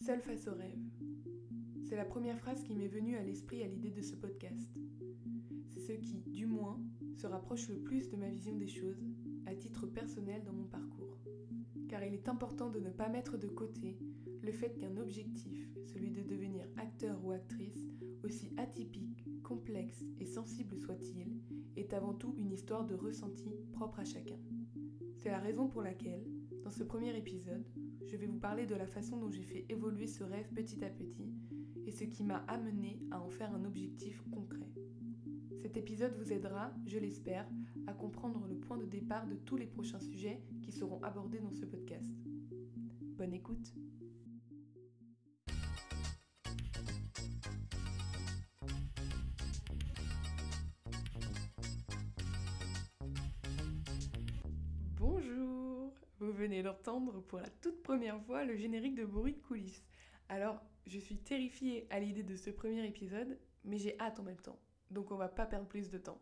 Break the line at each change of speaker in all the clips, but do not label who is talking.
Seul face au rêve. C'est la première phrase qui m'est venue à l'esprit à l'idée de ce podcast. C'est ce qui, du moins, se rapproche le plus de ma vision des choses, à titre personnel dans mon parcours. Car il est important de ne pas mettre de côté le fait qu'un objectif, celui de devenir acteur ou actrice, aussi atypique, complexe et sensible soit-il, est avant tout une histoire de ressenti propre à chacun. C'est la raison pour laquelle, dans ce premier épisode, je vais vous parler de la façon dont j'ai fait évoluer ce rêve petit à petit et ce qui m'a amené à en faire un objectif concret. Cet épisode vous aidera, je l'espère, à comprendre le point de départ de tous les prochains sujets qui seront abordés dans ce podcast. Bonne écoute Venez d'entendre pour la toute première fois le générique de bruit de coulisses. Alors, je suis terrifiée à l'idée de ce premier épisode, mais j'ai hâte en même temps. Donc on va pas perdre plus de temps.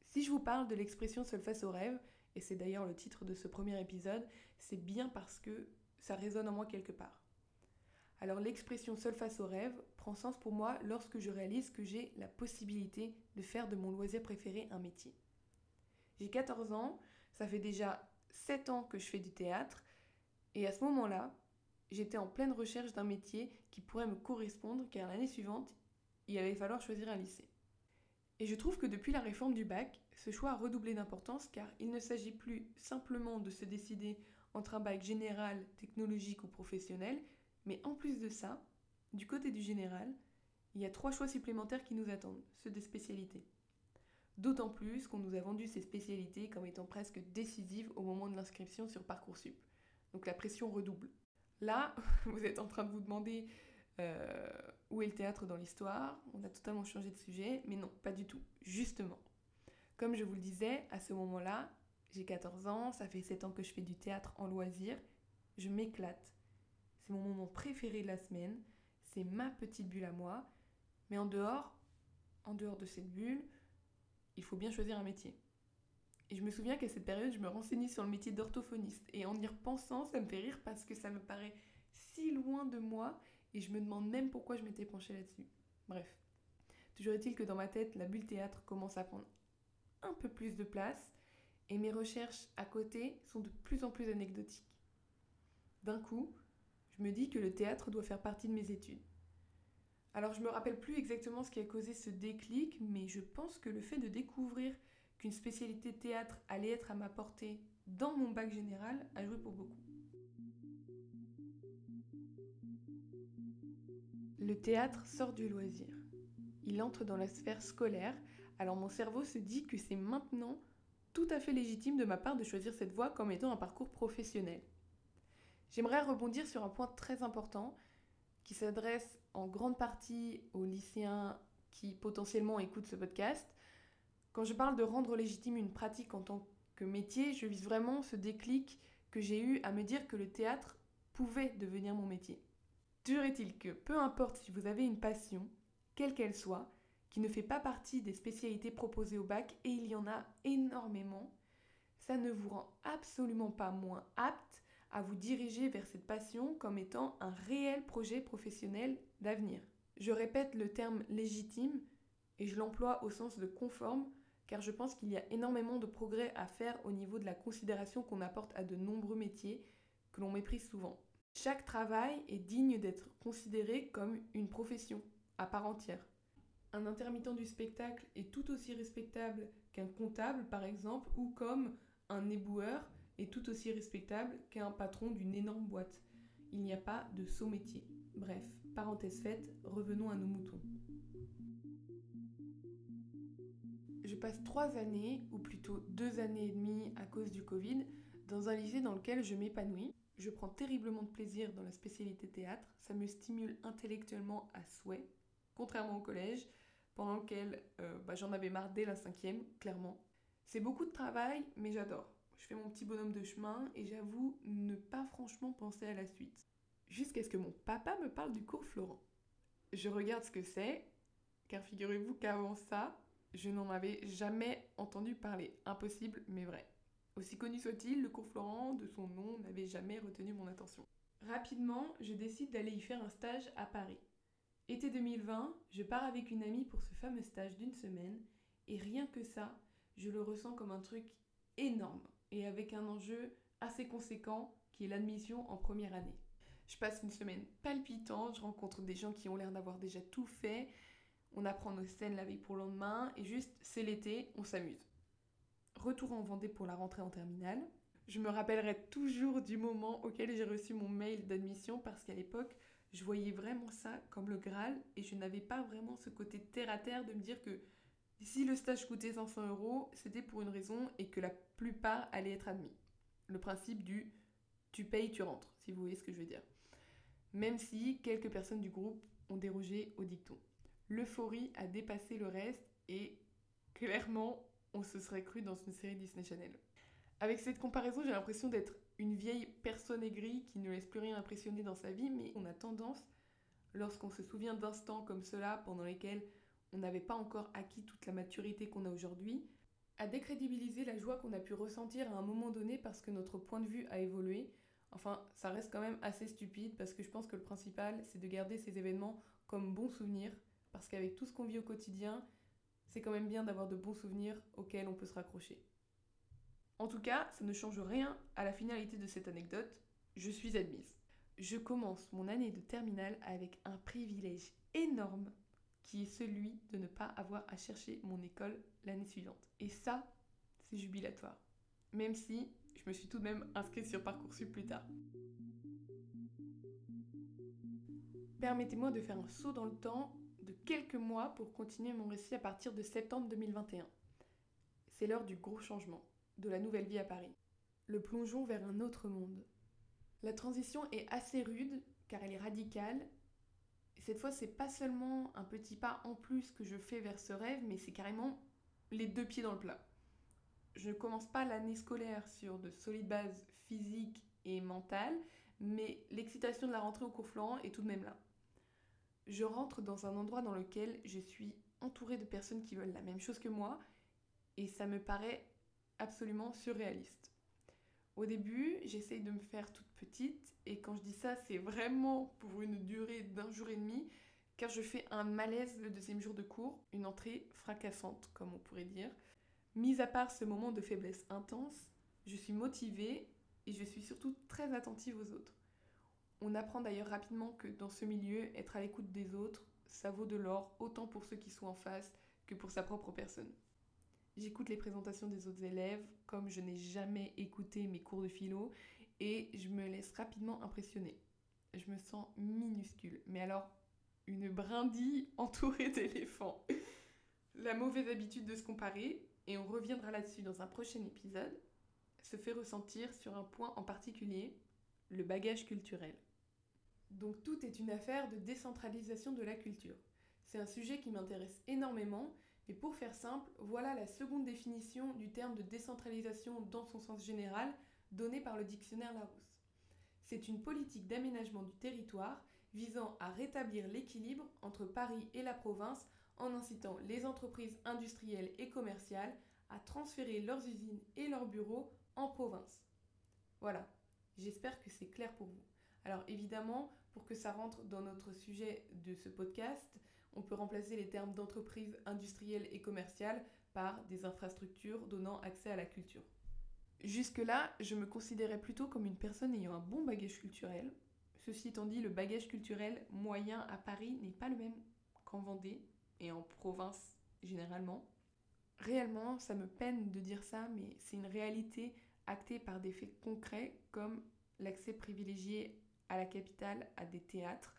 Si je vous parle de l'expression seul face au rêve, et c'est d'ailleurs le titre de ce premier épisode, c'est bien parce que ça résonne en moi quelque part. Alors l'expression seul face au rêve prend sens pour moi lorsque je réalise que j'ai la possibilité de faire de mon loisir préféré un métier. J'ai 14 ans, ça fait déjà 7 ans que je fais du théâtre, et à ce moment-là, j'étais en pleine recherche d'un métier qui pourrait me correspondre, car l'année suivante, il allait falloir choisir un lycée. Et je trouve que depuis la réforme du bac, ce choix a redoublé d'importance car il ne s'agit plus simplement de se décider entre un bac général, technologique ou professionnel, mais en plus de ça, du côté du général, il y a trois choix supplémentaires qui nous attendent, ceux des spécialités. D'autant plus qu'on nous a vendu ces spécialités comme étant presque décisives au moment de l'inscription sur Parcoursup. Donc la pression redouble. Là, vous êtes en train de vous demander euh, où est le théâtre dans l'histoire On a totalement changé de sujet, mais non, pas du tout. Justement. Comme je vous le disais, à ce moment-là, j'ai 14 ans, ça fait 7 ans que je fais du théâtre en loisir, je m'éclate. C'est mon moment préféré de la semaine, c'est ma petite bulle à moi, mais en dehors, en dehors de cette bulle, il faut bien choisir un métier. Et je me souviens qu'à cette période, je me renseignais sur le métier d'orthophoniste. Et en y repensant, ça me fait rire parce que ça me paraît si loin de moi et je me demande même pourquoi je m'étais penchée là-dessus. Bref. Toujours est-il que dans ma tête, la bulle théâtre commence à prendre un peu plus de place et mes recherches à côté sont de plus en plus anecdotiques. D'un coup, je me dis que le théâtre doit faire partie de mes études. Alors je me rappelle plus exactement ce qui a causé ce déclic, mais je pense que le fait de découvrir qu'une spécialité théâtre allait être à ma portée dans mon bac général a joué pour beaucoup. Le théâtre sort du loisir. Il entre dans la sphère scolaire, alors mon cerveau se dit que c'est maintenant tout à fait légitime de ma part de choisir cette voie comme étant un parcours professionnel. J'aimerais rebondir sur un point très important qui s'adresse en grande partie aux lycéens qui potentiellement écoutent ce podcast. Quand je parle de rendre légitime une pratique en tant que métier, je vise vraiment ce déclic que j'ai eu à me dire que le théâtre pouvait devenir mon métier. Dur est-il que, peu importe si vous avez une passion, quelle qu'elle soit, qui ne fait pas partie des spécialités proposées au bac, et il y en a énormément, ça ne vous rend absolument pas moins apte à vous diriger vers cette passion comme étant un réel projet professionnel d'avenir. Je répète le terme légitime et je l'emploie au sens de conforme car je pense qu'il y a énormément de progrès à faire au niveau de la considération qu'on apporte à de nombreux métiers que l'on méprise souvent. Chaque travail est digne d'être considéré comme une profession à part entière. Un intermittent du spectacle est tout aussi respectable qu'un comptable, par exemple, ou comme un éboueur est tout aussi respectable qu'un patron d'une énorme boîte. Il n'y a pas de saut métier. Bref, parenthèse faite, revenons à nos moutons. Je passe trois années, ou plutôt deux années et demie à cause du Covid, dans un lycée dans lequel je m'épanouis. Je prends terriblement de plaisir dans la spécialité théâtre, ça me stimule intellectuellement à souhait, contrairement au collège, pendant lequel euh, bah, j'en avais marre dès la cinquième, clairement. C'est beaucoup de travail, mais j'adore. Je fais mon petit bonhomme de chemin et j'avoue ne pas franchement penser à la suite. Jusqu'à ce que mon papa me parle du cours Florent. Je regarde ce que c'est, car figurez-vous qu'avant ça, je n'en avais jamais entendu parler. Impossible, mais vrai. Aussi connu soit-il, le cours Florent, de son nom, n'avait jamais retenu mon attention. Rapidement, je décide d'aller y faire un stage à Paris. Été 2020, je pars avec une amie pour ce fameux stage d'une semaine, et rien que ça, je le ressens comme un truc énorme, et avec un enjeu assez conséquent qui est l'admission en première année. Je passe une semaine palpitante, je rencontre des gens qui ont l'air d'avoir déjà tout fait, on apprend nos scènes la veille pour le lendemain, et juste, c'est l'été, on s'amuse. Retour en Vendée pour la rentrée en terminale. Je me rappellerai toujours du moment auquel j'ai reçu mon mail d'admission parce qu'à l'époque, je voyais vraiment ça comme le Graal et je n'avais pas vraiment ce côté terre à terre de me dire que si le stage coûtait 500 euros, c'était pour une raison et que la plupart allaient être admis. Le principe du tu payes, tu rentres, si vous voyez ce que je veux dire. Même si quelques personnes du groupe ont dérogé au dicton. L'euphorie a dépassé le reste et clairement, on se serait cru dans une série Disney Channel. Avec cette comparaison, j'ai l'impression d'être une vieille personne aigrie qui ne laisse plus rien impressionner dans sa vie, mais on a tendance, lorsqu'on se souvient d'instants comme cela pendant lesquels on n'avait pas encore acquis toute la maturité qu'on a aujourd'hui, à décrédibiliser la joie qu'on a pu ressentir à un moment donné parce que notre point de vue a évolué. Enfin, ça reste quand même assez stupide parce que je pense que le principal, c'est de garder ces événements comme bons souvenirs, parce qu'avec tout ce qu'on vit au quotidien, c'est quand même bien d'avoir de bons souvenirs auxquels on peut se raccrocher. En tout cas, ça ne change rien à la finalité de cette anecdote. Je suis admise. Je commence mon année de terminale avec un privilège énorme qui est celui de ne pas avoir à chercher mon école l'année suivante. Et ça, c'est jubilatoire. Même si je me suis tout de même inscrite sur Parcoursup plus tard. Permettez-moi de faire un saut dans le temps de quelques mois pour continuer mon récit à partir de septembre 2021. C'est l'heure du gros changement de la nouvelle vie à Paris. Le plongeon vers un autre monde. La transition est assez rude car elle est radicale. Et cette fois, c'est pas seulement un petit pas en plus que je fais vers ce rêve, mais c'est carrément les deux pieds dans le plat. Je ne commence pas l'année scolaire sur de solides bases physiques et mentales, mais l'excitation de la rentrée au cours Florent est tout de même là. Je rentre dans un endroit dans lequel je suis entourée de personnes qui veulent la même chose que moi, et ça me paraît absolument surréaliste. Au début, j'essaye de me faire toute petite, et quand je dis ça, c'est vraiment pour une durée d'un jour et demi, car je fais un malaise le deuxième jour de cours, une entrée fracassante, comme on pourrait dire. Mis à part ce moment de faiblesse intense, je suis motivée et je suis surtout très attentive aux autres. On apprend d'ailleurs rapidement que dans ce milieu, être à l'écoute des autres, ça vaut de l'or autant pour ceux qui sont en face que pour sa propre personne. J'écoute les présentations des autres élèves comme je n'ai jamais écouté mes cours de philo et je me laisse rapidement impressionner. Je me sens minuscule, mais alors une brindille entourée d'éléphants. La mauvaise habitude de se comparer, et on reviendra là-dessus dans un prochain épisode, se fait ressentir sur un point en particulier, le bagage culturel. Donc tout est une affaire de décentralisation de la culture. C'est un sujet qui m'intéresse énormément et pour faire simple, voilà la seconde définition du terme de décentralisation dans son sens général donnée par le dictionnaire Larousse. C'est une politique d'aménagement du territoire visant à rétablir l'équilibre entre Paris et la province en incitant les entreprises industrielles et commerciales à transférer leurs usines et leurs bureaux en province. Voilà, j'espère que c'est clair pour vous. Alors évidemment, pour que ça rentre dans notre sujet de ce podcast, on peut remplacer les termes d'entreprise industrielle et commerciale par des infrastructures donnant accès à la culture. Jusque-là, je me considérais plutôt comme une personne ayant un bon bagage culturel. Ceci étant dit, le bagage culturel moyen à Paris n'est pas le même qu'en Vendée et en province généralement. Réellement, ça me peine de dire ça, mais c'est une réalité actée par des faits concrets comme l'accès privilégié à la capitale à des théâtres,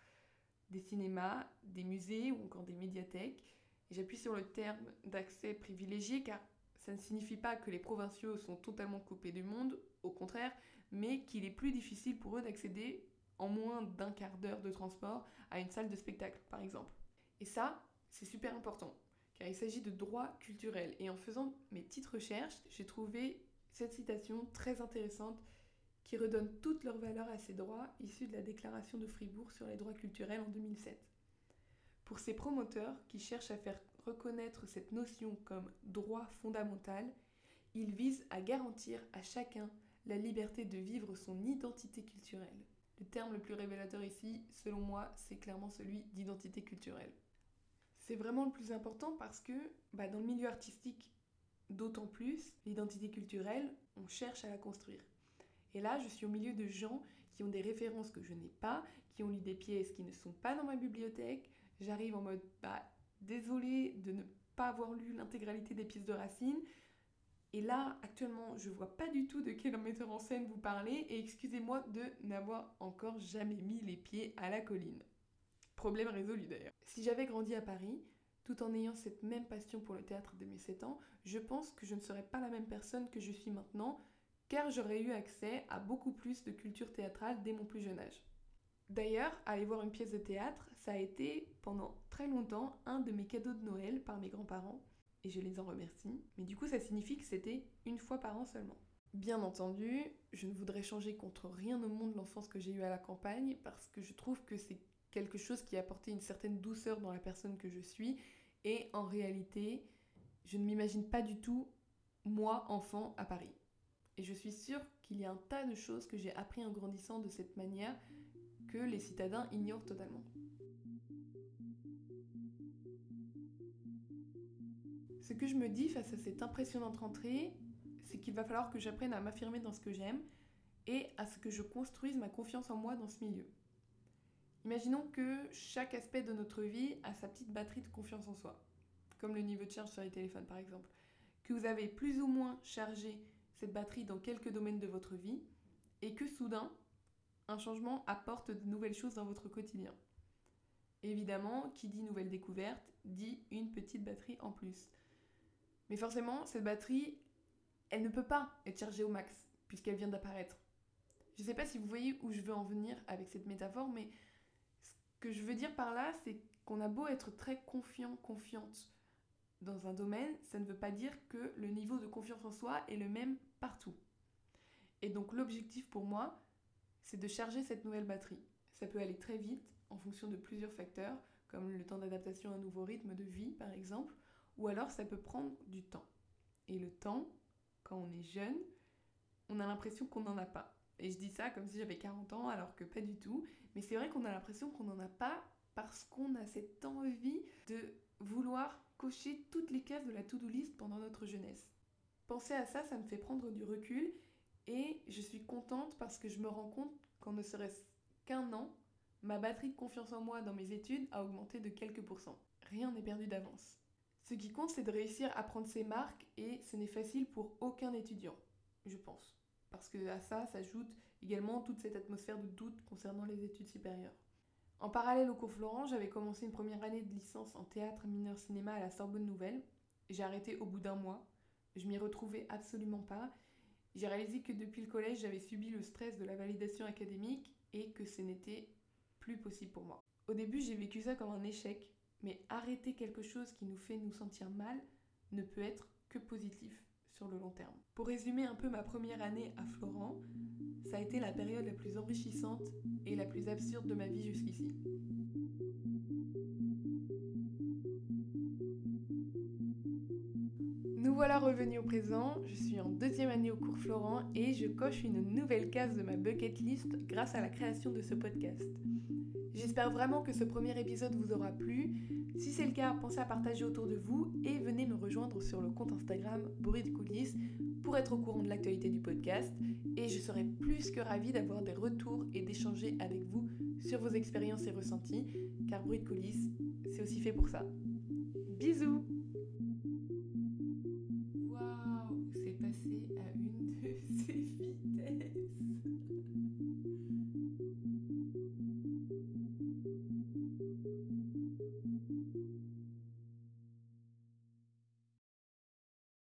des cinémas, des musées ou encore des médiathèques. J'appuie sur le terme d'accès privilégié car ça ne signifie pas que les provinciaux sont totalement coupés du monde, au contraire, mais qu'il est plus difficile pour eux d'accéder en moins d'un quart d'heure de transport à une salle de spectacle, par exemple. Et ça, c'est super important, car il s'agit de droits culturels. Et en faisant mes petites recherches, j'ai trouvé cette citation très intéressante qui redonnent toute leur valeur à ces droits issus de la déclaration de Fribourg sur les droits culturels en 2007. Pour ces promoteurs qui cherchent à faire reconnaître cette notion comme droit fondamental, ils visent à garantir à chacun la liberté de vivre son identité culturelle. Le terme le plus révélateur ici, selon moi, c'est clairement celui d'identité culturelle. C'est vraiment le plus important parce que bah, dans le milieu artistique, d'autant plus, l'identité culturelle, on cherche à la construire. Et là, je suis au milieu de gens qui ont des références que je n'ai pas, qui ont lu des pièces qui ne sont pas dans ma bibliothèque. J'arrive en mode, bah, désolé de ne pas avoir lu l'intégralité des pièces de Racine. Et là, actuellement, je vois pas du tout de quel metteur en scène vous parlez et excusez-moi de n'avoir encore jamais mis les pieds à la colline. Problème résolu d'ailleurs. Si j'avais grandi à Paris, tout en ayant cette même passion pour le théâtre de mes 7 ans, je pense que je ne serais pas la même personne que je suis maintenant, car j'aurais eu accès à beaucoup plus de culture théâtrale dès mon plus jeune âge. D'ailleurs, aller voir une pièce de théâtre, ça a été pendant très longtemps un de mes cadeaux de Noël par mes grands-parents, et je les en remercie, mais du coup ça signifie que c'était une fois par an seulement. Bien entendu, je ne voudrais changer contre rien au monde l'enfance que j'ai eue à la campagne, parce que je trouve que c'est quelque chose qui a apporté une certaine douceur dans la personne que je suis, et en réalité, je ne m'imagine pas du tout, moi, enfant, à Paris. Et je suis sûre qu'il y a un tas de choses que j'ai appris en grandissant de cette manière que les citadins ignorent totalement. Ce que je me dis face à cette impressionnante rentrée, c'est qu'il va falloir que j'apprenne à m'affirmer dans ce que j'aime et à ce que je construise ma confiance en moi dans ce milieu. Imaginons que chaque aspect de notre vie a sa petite batterie de confiance en soi, comme le niveau de charge sur les téléphones par exemple, que vous avez plus ou moins chargé cette batterie dans quelques domaines de votre vie et que soudain, un changement apporte de nouvelles choses dans votre quotidien. Évidemment, qui dit nouvelle découverte dit une petite batterie en plus. Mais forcément, cette batterie, elle ne peut pas être chargée au max, puisqu'elle vient d'apparaître. Je ne sais pas si vous voyez où je veux en venir avec cette métaphore, mais ce que je veux dire par là, c'est qu'on a beau être très confiant, confiante dans un domaine, ça ne veut pas dire que le niveau de confiance en soi est le même partout. Et donc l'objectif pour moi, c'est de charger cette nouvelle batterie. Ça peut aller très vite en fonction de plusieurs facteurs, comme le temps d'adaptation à un nouveau rythme de vie par exemple, ou alors ça peut prendre du temps. Et le temps, quand on est jeune, on a l'impression qu'on n'en a pas. Et je dis ça comme si j'avais 40 ans alors que pas du tout, mais c'est vrai qu'on a l'impression qu'on n'en a pas parce qu'on a cette envie de vouloir cocher toutes les cases de la to-do list pendant notre jeunesse. Penser à ça, ça me fait prendre du recul et je suis contente parce que je me rends compte qu'en ne serait-ce qu'un an, ma batterie de confiance en moi dans mes études a augmenté de quelques pourcents. Rien n'est perdu d'avance. Ce qui compte, c'est de réussir à prendre ses marques et ce n'est facile pour aucun étudiant, je pense. Parce que à ça s'ajoute également toute cette atmosphère de doute concernant les études supérieures. En parallèle au cours Florent, j'avais commencé une première année de licence en théâtre mineur cinéma à la Sorbonne Nouvelle. J'ai arrêté au bout d'un mois. Je m'y retrouvais absolument pas. J'ai réalisé que depuis le collège, j'avais subi le stress de la validation académique et que ce n'était plus possible pour moi. Au début, j'ai vécu ça comme un échec, mais arrêter quelque chose qui nous fait nous sentir mal ne peut être que positif sur le long terme. Pour résumer un peu ma première année à Florent, ça a été la période la plus enrichissante et la plus absurde de ma vie jusqu'ici. Nous voilà revenus au présent, je suis en deuxième année au cours Florent et je coche une nouvelle case de ma bucket list grâce à la création de ce podcast. J'espère vraiment que ce premier épisode vous aura plu. Si c'est le cas, pensez à partager autour de vous et venez me rejoindre sur le compte Instagram Bruit de coulisses pour être au courant de l'actualité du podcast. Et je serai plus que ravie d'avoir des retours et d'échanger avec vous sur vos expériences et ressentis, car Bruit de coulisses, c'est aussi fait pour ça. Bisous